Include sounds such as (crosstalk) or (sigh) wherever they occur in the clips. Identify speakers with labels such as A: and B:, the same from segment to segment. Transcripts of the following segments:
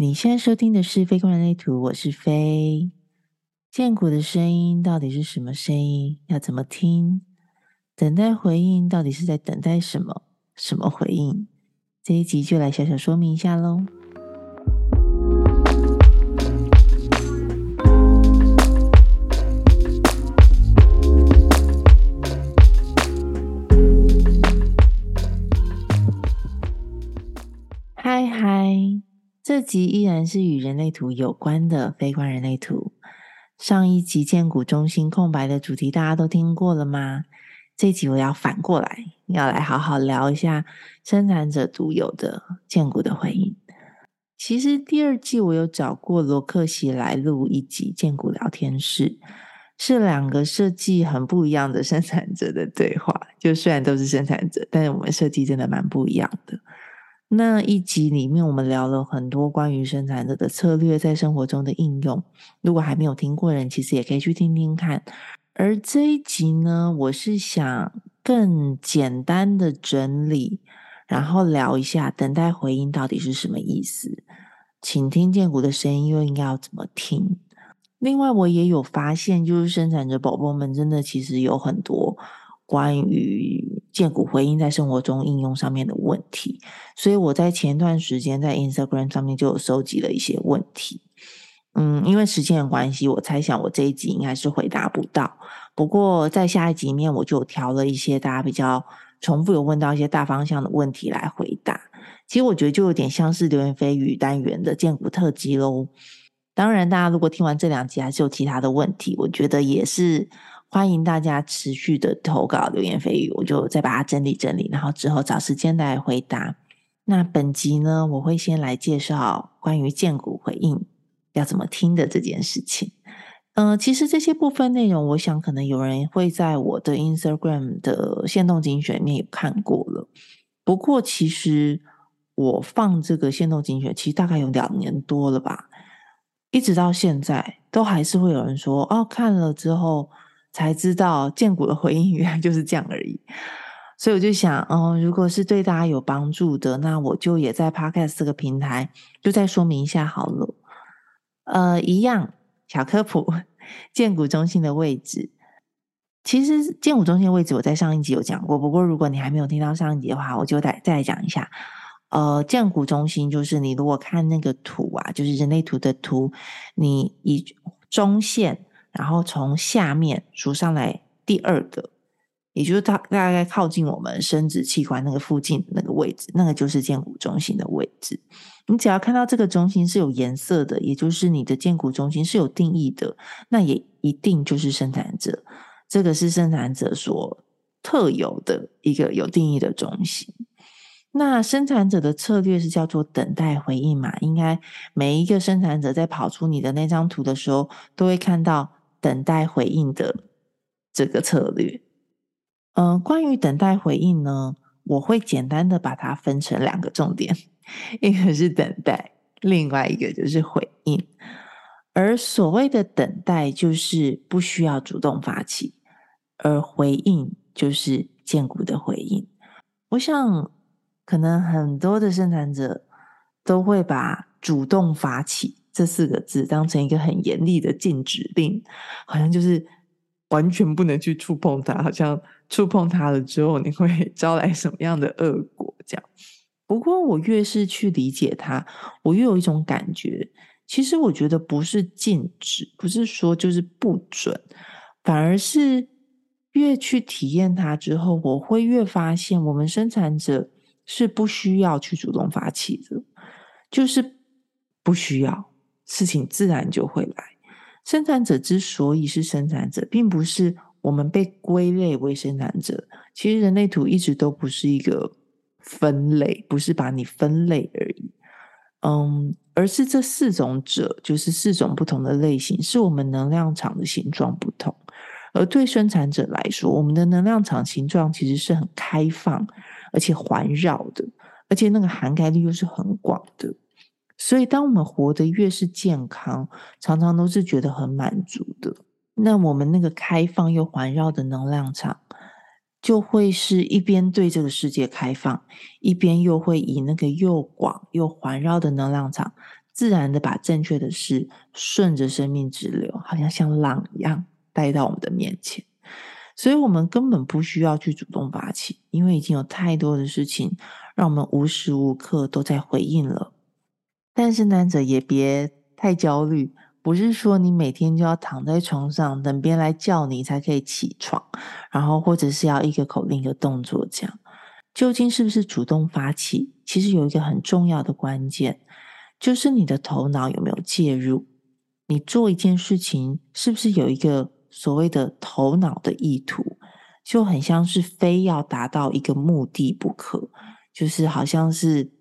A: 你现在收听的是《非公人类图》，我是飞。剑骨的声音到底是什么声音？要怎么听？等待回应到底是在等待什么？什么回应？这一集就来小小说明一下喽。嗨嗨，这集依然是与人类图有关的非观人类图。上一集剑骨中心空白的主题大家都听过了吗？这集我要反过来，要来好好聊一下生产者独有的剑骨的回应。其实第二季我有找过罗克西来录一集剑骨聊天室，是两个设计很不一样的生产者的对话。就虽然都是生产者，但是我们设计真的蛮不一样的。那一集里面，我们聊了很多关于生产者的策略在生活中的应用。如果还没有听过人，其实也可以去听听看。而这一集呢，我是想更简单的整理，然后聊一下等待回应到底是什么意思，请听剑骨的声音又应该要怎么听。另外，我也有发现，就是生产者宝宝们真的其实有很多关于建骨回应在生活中应用上面的问题，所以我在前段时间在 Instagram 上面就有收集了一些问题。嗯，因为时间的关系，我猜想我这一集应该是回答不到。不过在下一集里面，我就调了一些大家比较重复有问到一些大方向的问题来回答。其实我觉得就有点像是流言蜚语单元的建股特辑喽。当然，大家如果听完这两集还是有其他的问题，我觉得也是欢迎大家持续的投稿流言蜚语，我就再把它整理整理，然后之后找时间来回答。那本集呢，我会先来介绍关于建股回应。要怎么听的这件事情，嗯，其实这些部分内容，我想可能有人会在我的 Instagram 的线动精选里面有看过了。不过，其实我放这个线动精选，其实大概有两年多了吧，一直到现在，都还是会有人说，哦，看了之后才知道建股的回应原来就是这样而已。所以我就想，嗯，如果是对大家有帮助的，那我就也在 Podcast 这个平台就再说明一下好了。呃，一样小科普，建股中心的位置。其实建股中心的位置我在上一集有讲过，不过如果你还没有听到上一集的话，我就再再来讲一下。呃，建股中心就是你如果看那个图啊，就是人类图的图，你以中线，然后从下面数上来第二个。也就是它大概靠近我们生殖器官那个附近那个位置，那个就是剑骨中心的位置。你只要看到这个中心是有颜色的，也就是你的剑骨中心是有定义的，那也一定就是生产者。这个是生产者所特有的一个有定义的中心。那生产者的策略是叫做等待回应嘛？应该每一个生产者在跑出你的那张图的时候，都会看到等待回应的这个策略。嗯，关于等待回应呢，我会简单的把它分成两个重点，(laughs) 一个是等待，另外一个就是回应。而所谓的等待，就是不需要主动发起；而回应，就是建骨的回应。我想，可能很多的生产者都会把“主动发起”这四个字当成一个很严厉的禁止令，好像就是完全不能去触碰它，好像。触碰它了之后，你会 (laughs) 招来什么样的恶果？这样。不过，我越是去理解它，我越有一种感觉。其实，我觉得不是禁止，不是说就是不准，反而是越去体验它之后，我会越发现，我们生产者是不需要去主动发起的，就是不需要，事情自然就会来。生产者之所以是生产者，并不是。我们被归类为生产者，其实人类图一直都不是一个分类，不是把你分类而已。嗯，而是这四种者，就是四种不同的类型，是我们能量场的形状不同。而对生产者来说，我们的能量场形状其实是很开放，而且环绕的，而且那个涵盖率又是很广的。所以，当我们活得越是健康，常常都是觉得很满足的。那我们那个开放又环绕的能量场，就会是一边对这个世界开放，一边又会以那个又广又环绕的能量场，自然的把正确的事顺着生命直流，好像像浪一样。带到我们的面前，所以我们根本不需要去主动发起，因为已经有太多的事情让我们无时无刻都在回应了。但是，男者也别太焦虑，不是说你每天就要躺在床上等别人来叫你才可以起床，然后或者是要一个口令一个动作这样。究竟是不是主动发起？其实有一个很重要的关键，就是你的头脑有没有介入？你做一件事情是不是有一个？所谓的头脑的意图，就很像是非要达到一个目的不可，就是好像是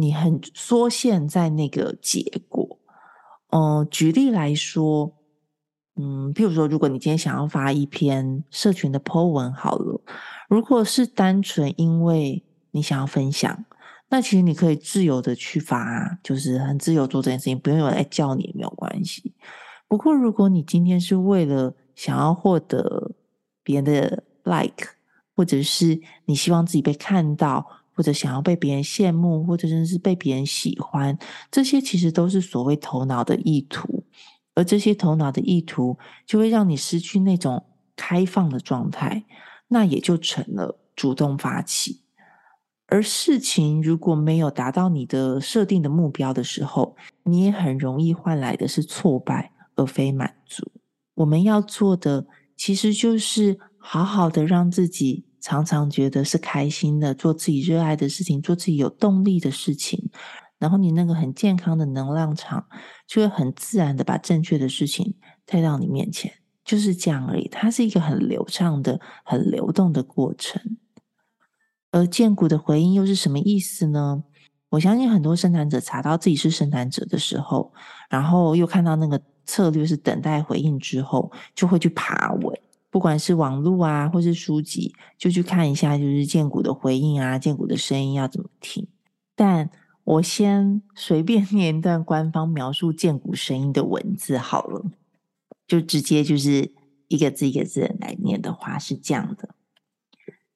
A: 你很缩限在那个结果。嗯，举例来说，嗯，譬如说，如果你今天想要发一篇社群的 po 文，好了，如果是单纯因为你想要分享，那其实你可以自由的去发，就是很自由做这件事情，不用有人来叫你，没有关系。不过，如果你今天是为了想要获得别人的 like，或者是你希望自己被看到，或者想要被别人羡慕，或者甚至是被别人喜欢，这些其实都是所谓头脑的意图，而这些头脑的意图就会让你失去那种开放的状态，那也就成了主动发起。而事情如果没有达到你的设定的目标的时候，你也很容易换来的是挫败，而非满足。我们要做的，其实就是好好的让自己常常觉得是开心的，做自己热爱的事情，做自己有动力的事情。然后你那个很健康的能量场，就会很自然的把正确的事情带到你面前，就是这样而已。它是一个很流畅的、很流动的过程。而建股的回应又是什么意思呢？我相信很多生产者查到自己是生产者的时候，然后又看到那个。策略是等待回应之后，就会去爬文，不管是网络啊，或是书籍，就去看一下，就是建股的回应啊，建股的声音要怎么听。但我先随便 (laughs) 念一段官方描述建股声音的文字好了，就直接就是一个字一个字来念的话是这样的：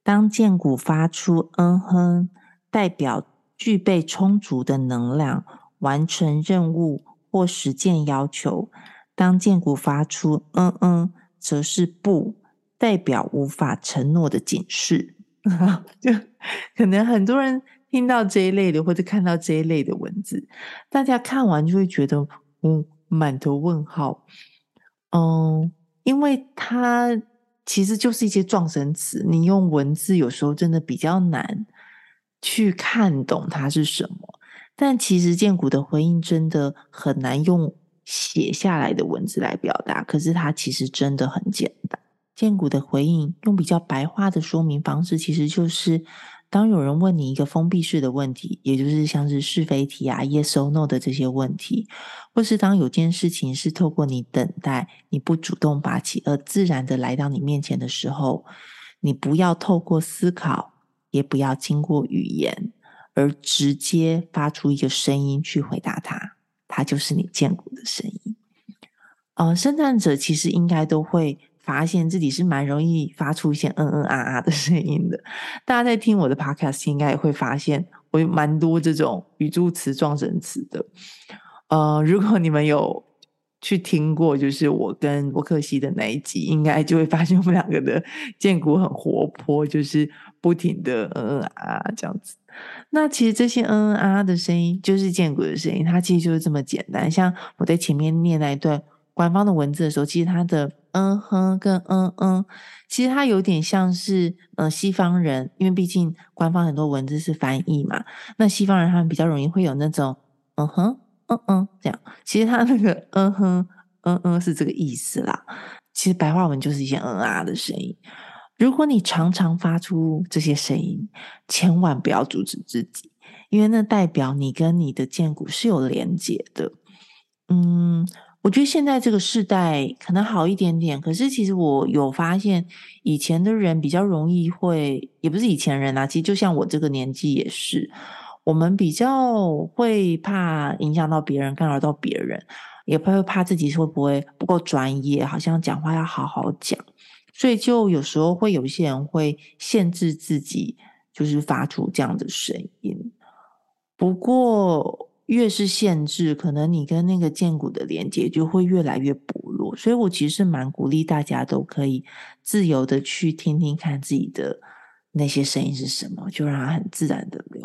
A: 当建股发出嗯哼，代表具备充足的能量，完成任务。或实践要求，当剑骨发出“嗯嗯”，则是不代表无法承诺的警示。(laughs) 就可能很多人听到这一类的，或者看到这一类的文字，大家看完就会觉得嗯，满头问号。嗯，因为它其实就是一些撞声词，你用文字有时候真的比较难去看懂它是什么。但其实剑骨的回应真的很难用写下来的文字来表达，可是它其实真的很简单。剑骨的回应用比较白话的说明方式，其实就是当有人问你一个封闭式的问题，也就是像是是非题啊、yes or no 的这些问题，或是当有件事情是透过你等待、你不主动发起而自然的来到你面前的时候，你不要透过思考，也不要经过语言。而直接发出一个声音去回答他，它就是你见过的声音。呃，生产者其实应该都会发现自己是蛮容易发出一些嗯嗯啊啊的声音的。大家在听我的 podcast 应该也会发现，我有蛮多这种语助词、状声词的。呃，如果你们有去听过，就是我跟沃克西的那一集，应该就会发现我们两个的剑骨很活泼，就是不停的嗯嗯啊这样子。那其实这些嗯嗯啊的声音，就是建骨的声音，它其实就是这么简单。像我在前面念那一段官方的文字的时候，其实它的嗯哼跟嗯嗯，其实它有点像是呃西方人，因为毕竟官方很多文字是翻译嘛，那西方人他们比较容易会有那种嗯哼嗯嗯这样。其实他那个嗯哼嗯嗯是这个意思啦。其实白话文就是一些嗯啊的声音。如果你常常发出这些声音，千万不要阻止自己，因为那代表你跟你的剑骨是有连结的。嗯，我觉得现在这个时代可能好一点点，可是其实我有发现，以前的人比较容易会，也不是以前人啊，其实就像我这个年纪也是，我们比较会怕影响到别人，干扰到别人，也不会怕自己会不会不够专业，好像讲话要好好讲，所以就有时候会有些人会限制自己，就是发出这样的声音。不过。越是限制，可能你跟那个剑骨的连接就会越来越薄弱。所以我其实蛮鼓励大家都可以自由的去听听看自己的那些声音是什么，就让它很自然的流。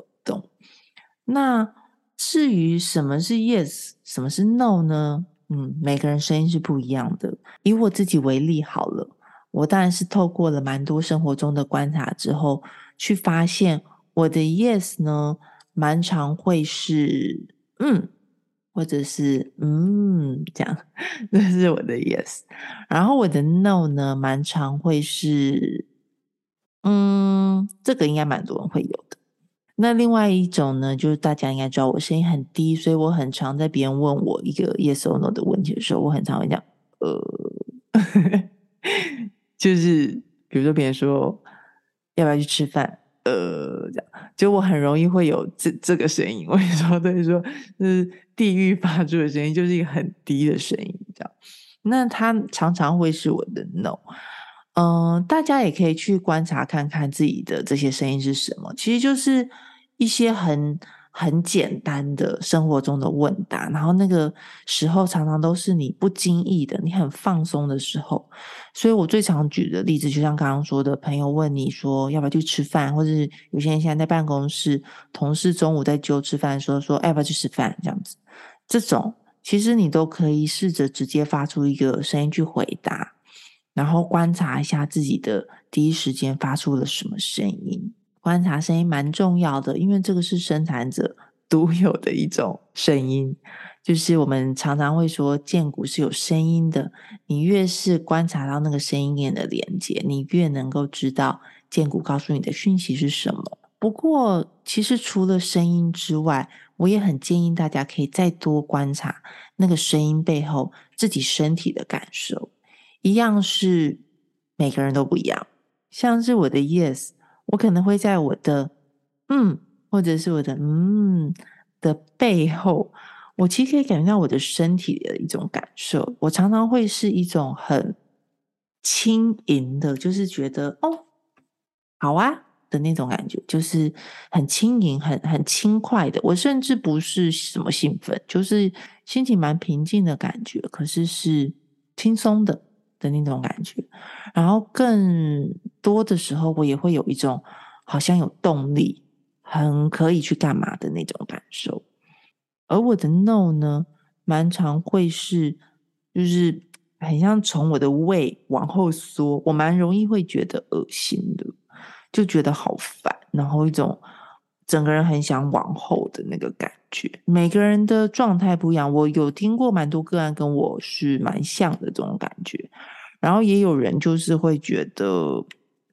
A: 那至于什么是 yes，什么是 no 呢？嗯，每个人声音是不一样的。以我自己为例好了，我当然是透过了蛮多生活中的观察之后，去发现我的 yes 呢。蛮常会是嗯，或者是嗯，这样，(laughs) 这是我的 yes。然后我的 no 呢，蛮常会是嗯，这个应该蛮多人会有的。那另外一种呢，就是大家应该知道我声音很低，所以我很常在别人问我一个 yes or no 的问题的时候，我很常会讲呃，(laughs) 就是比如说别人说要不要去吃饭。呃，这样，就我很容易会有这这个声音。我跟你说，对，说是地狱发出的声音，就是一个很低的声音，这样。那它常常会是我的 no。嗯，大家也可以去观察看看自己的这些声音是什么，其实就是一些很。很简单的生活中的问答，然后那个时候常常都是你不经意的，你很放松的时候。所以我最常举的例子，就像刚刚说的，朋友问你说要不要去吃饭，或者是有些人现在在办公室，同事中午在揪吃饭的时候说要不要去吃饭，这样子，这种其实你都可以试着直接发出一个声音去回答，然后观察一下自己的第一时间发出了什么声音。观察声音蛮重要的，因为这个是生产者 (laughs) 独有的一种声音。就是我们常常会说，剑骨是有声音的。你越是观察到那个声音链的连接，你越能够知道剑骨告诉你的讯息是什么。不过，其实除了声音之外，我也很建议大家可以再多观察那个声音背后自己身体的感受。一样是每个人都不一样，像是我的 yes。我可能会在我的嗯，或者是我的嗯的背后，我其实可以感觉到我的身体的一种感受。我常常会是一种很轻盈的，就是觉得哦，好啊的那种感觉，就是很轻盈、很很轻快的。我甚至不是什么兴奋，就是心情蛮平静的感觉，可是是轻松的。的那种感觉，然后更多的时候，我也会有一种好像有动力，很可以去干嘛的那种感受。而我的 no 呢，蛮常会是，就是很像从我的胃往后缩，我蛮容易会觉得恶心的，就觉得好烦，然后一种。整个人很想往后的那个感觉，每个人的状态不一样。我有听过蛮多个案跟我是蛮像的这种感觉，然后也有人就是会觉得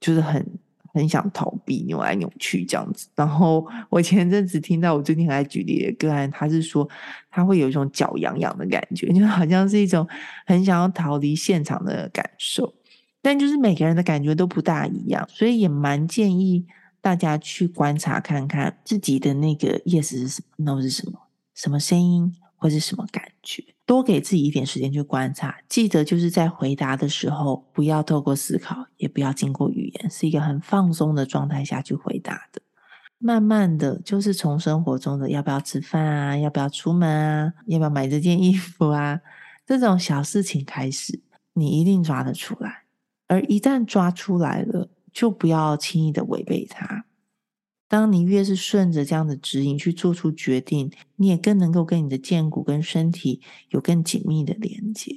A: 就是很很想逃避，扭来扭去这样子。然后我前阵子听到我最近还举例的个案，他是说他会有一种脚痒痒的感觉，(laughs) 就好像是一种很想要逃离现场的感受。但就是每个人的感觉都不大一样，所以也蛮建议。大家去观察看看自己的那个 yes 是什么，no 是什么，什么声音或是什么感觉，多给自己一点时间去观察。记得就是在回答的时候，不要透过思考，也不要经过语言，是一个很放松的状态下去回答的。慢慢的就是从生活中的要不要吃饭啊，要不要出门啊，要不要买这件衣服啊，这种小事情开始，你一定抓得出来。而一旦抓出来了，就不要轻易的违背它。当你越是顺着这样的指引去做出决定，你也更能够跟你的剑骨跟身体有更紧密的连接。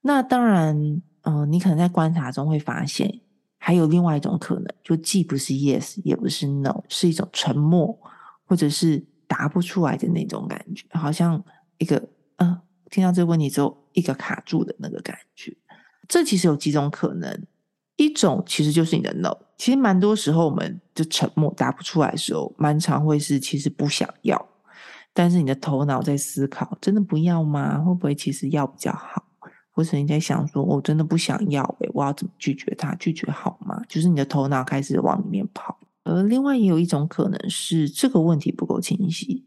A: 那当然，嗯，你可能在观察中会发现，还有另外一种可能，就既不是 yes，也不是 no，是一种沉默，或者是答不出来的那种感觉，好像一个嗯，听到这个问题之后，一个卡住的那个感觉。这其实有几种可能。一种其实就是你的 no，其实蛮多时候我们就沉默答不出来的时候，蛮常会是其实不想要，但是你的头脑在思考，真的不要吗？会不会其实要比较好？或者你在想说，我真的不想要诶，我要怎么拒绝他？拒绝好吗？就是你的头脑开始往里面跑。而另外也有一种可能是这个问题不够清晰，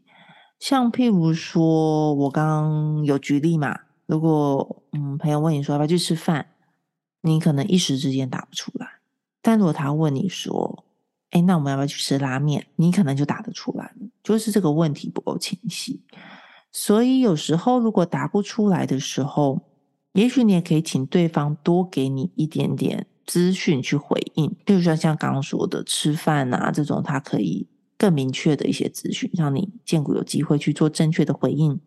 A: 像譬如说我刚刚有举例嘛，如果嗯朋友问你说要不要去吃饭，你可能一时之间答不出来；但如果他问你说，哎，那我们要不要去吃拉面？你可能就答得出来。就是这个问题不够清晰，所以有时候如果答不出来的时候，也许你也可以请对方多给你一点点资讯去回应，例如说像刚刚说的吃饭啊这种，他可以更明确的一些资讯，让你建股有机会去做正确的回应，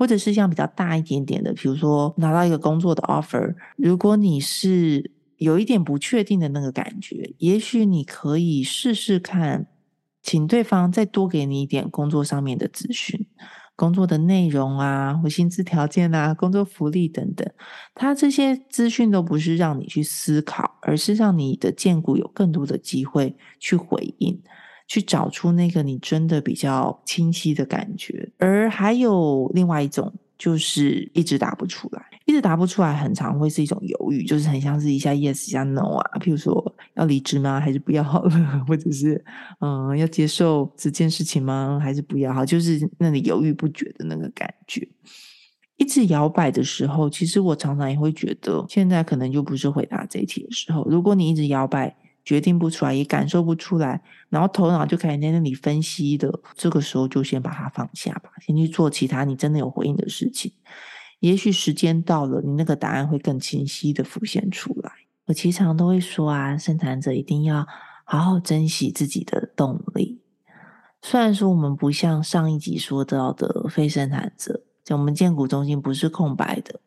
A: 或者是像比较大一点点的，比如说拿到一个工作的 offer，如果你是有一点不确定的那个感觉，也许你可以试试看，请对方再多给你一点工作上面的资讯。工作的内容啊，或薪资条件啊，工作福利等等，他这些资讯都不是让你去思考，而是让你的荐股有更多的机会去回应，去找出那个你真的比较清晰的感觉。而还有另外一种。就是一直答不出来，一直答不出来，很常会是一种犹豫，就是很像是一下 yes 一下 no 啊。譬如说要离职吗？还是不要好了？(laughs) 或者是嗯，要接受这件事情吗？还是不要好？就是那里犹豫不决的那个感觉，一直摇摆的时候，其实我常常也会觉得，现在可能就不是回答这一题的时候。如果你一直摇摆。决定不出来，也感受不出来，然后头脑就开始在那里分析的。这个时候就先把它放下吧，先去做其他你真的有回应的事情。也许时间到了，你那个答案会更清晰的浮现出来。我经常都会说啊，生产者一定要好好珍惜自己的动力。虽然说我们不像上一集说到的非生产者，就我们建股中心不是空白的，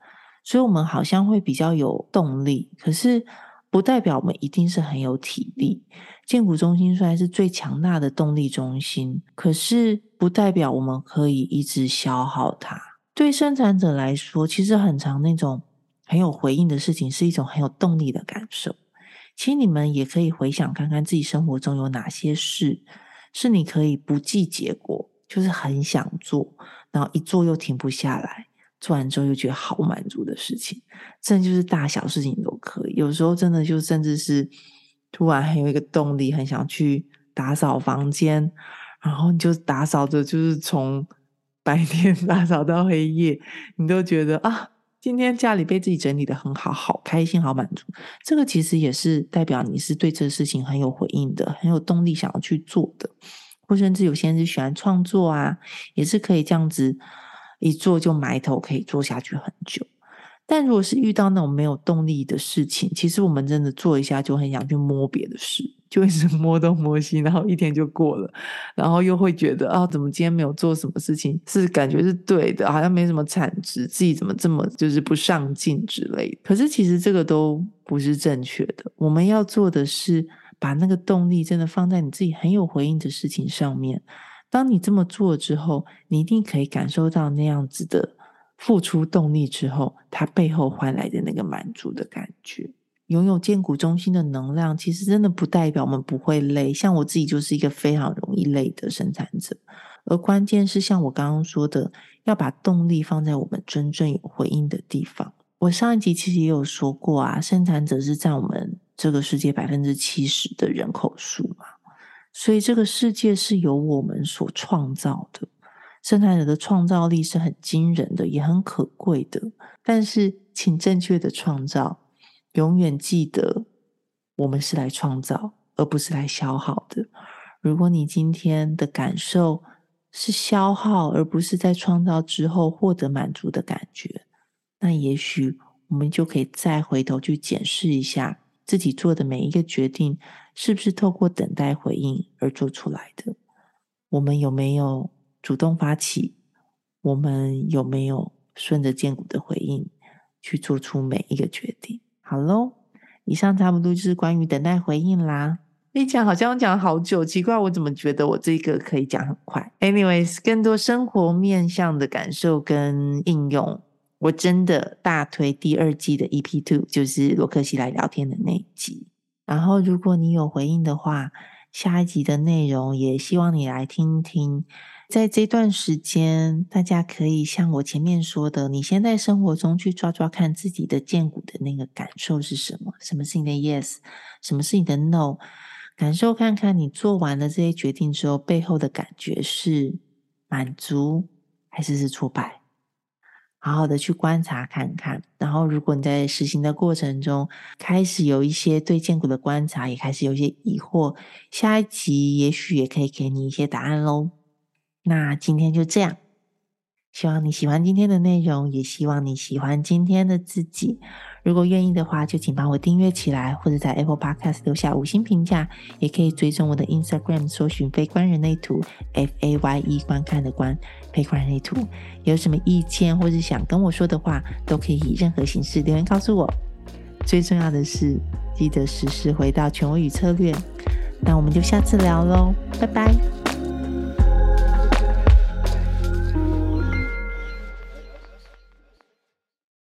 A: 所以我们好像会比较有动力，可是。不代表我们一定是很有体力。建股中心虽然是最强大的动力中心，可是不代表我们可以一直消耗它。对生产者来说，其实很长那种很有回应的事情，是一种很有动力的感受。其实你们也可以回想看看自己生活中有哪些事，是你可以不计结果，就是很想做，然后一做又停不下来。做完之后又觉得好满足的事情，真的就是大小事情都可以。有时候真的就甚至是突然很有一个动力，很想去打扫房间，然后你就打扫着，就是从白天 (laughs) 打扫到黑夜，你都觉得啊，今天家里被自己整理的很好，好开心，好满足。这个其实也是代表你是对这个事情很有回应的，很有动力想要去做的。或甚至有些人是喜欢创作啊，也是可以这样子。一做就埋头可以做下去很久，但如果是遇到那种没有动力的事情，其实我们真的做一下就很想去摸别的事，就一直摸东摸西，然后一天就过了，然后又会觉得啊，怎么今天没有做什么事情是感觉是对的，好像没什么产值，自己怎么这么就是不上进之类的。可是其实这个都不是正确的，我们要做的是把那个动力真的放在你自己很有回应的事情上面。当你这么做之后，你一定可以感受到那样子的付出动力之后，它背后换来的那个满足的感觉。拥有建股中心的能量，其实真的不代表我们不会累。像我自己就是一个非常容易累的生产者，而关键是像我刚刚说的，要把动力放在我们真正有回应的地方。我上一集其实也有说过啊，生产者是在我们这个世界百分之七十的人口数嘛。所以这个世界是由我们所创造的，生产者的创造力是很惊人的，也很可贵的。但是，请正确的创造，永远记得，我们是来创造，而不是来消耗的。如果你今天的感受是消耗，而不是在创造之后获得满足的感觉，那也许我们就可以再回头去检视一下。自己做的每一个决定，是不是透过等待回应而做出来的？我们有没有主动发起？我们有没有顺着建股的回应去做出每一个决定？好喽，以上差不多就是关于等待回应啦。一讲好像讲好久，奇怪，我怎么觉得我这个可以讲很快？Anyways，更多生活面向的感受跟应用。我真的大推第二季的 EP Two，就是罗克西来聊天的那一集。然后，如果你有回应的话，下一集的内容也希望你来听听。在这段时间，大家可以像我前面说的，你先在生活中去抓抓看自己的荐股的那个感受是什么？什么是你的 yes？什么是你的 no？感受看看你做完了这些决定之后，背后的感觉是满足还是是挫败？好好的去观察看看。然后，如果你在实行的过程中开始有一些对建股的观察，也开始有一些疑惑，下一集也许也可以给你一些答案喽。那今天就这样，希望你喜欢今天的内容，也希望你喜欢今天的自己。如果愿意的话，就请帮我订阅起来，或者在 Apple Podcast 留下五星评价，也可以追踪我的 Instagram，搜寻“非观人类图 ”（F A Y E） 观看的观，非观人类图。有什么意见或者想跟我说的话，都可以以任何形式留言告诉我。最重要的是，记得时时回到权威与策略。那我们就下次聊喽，拜拜。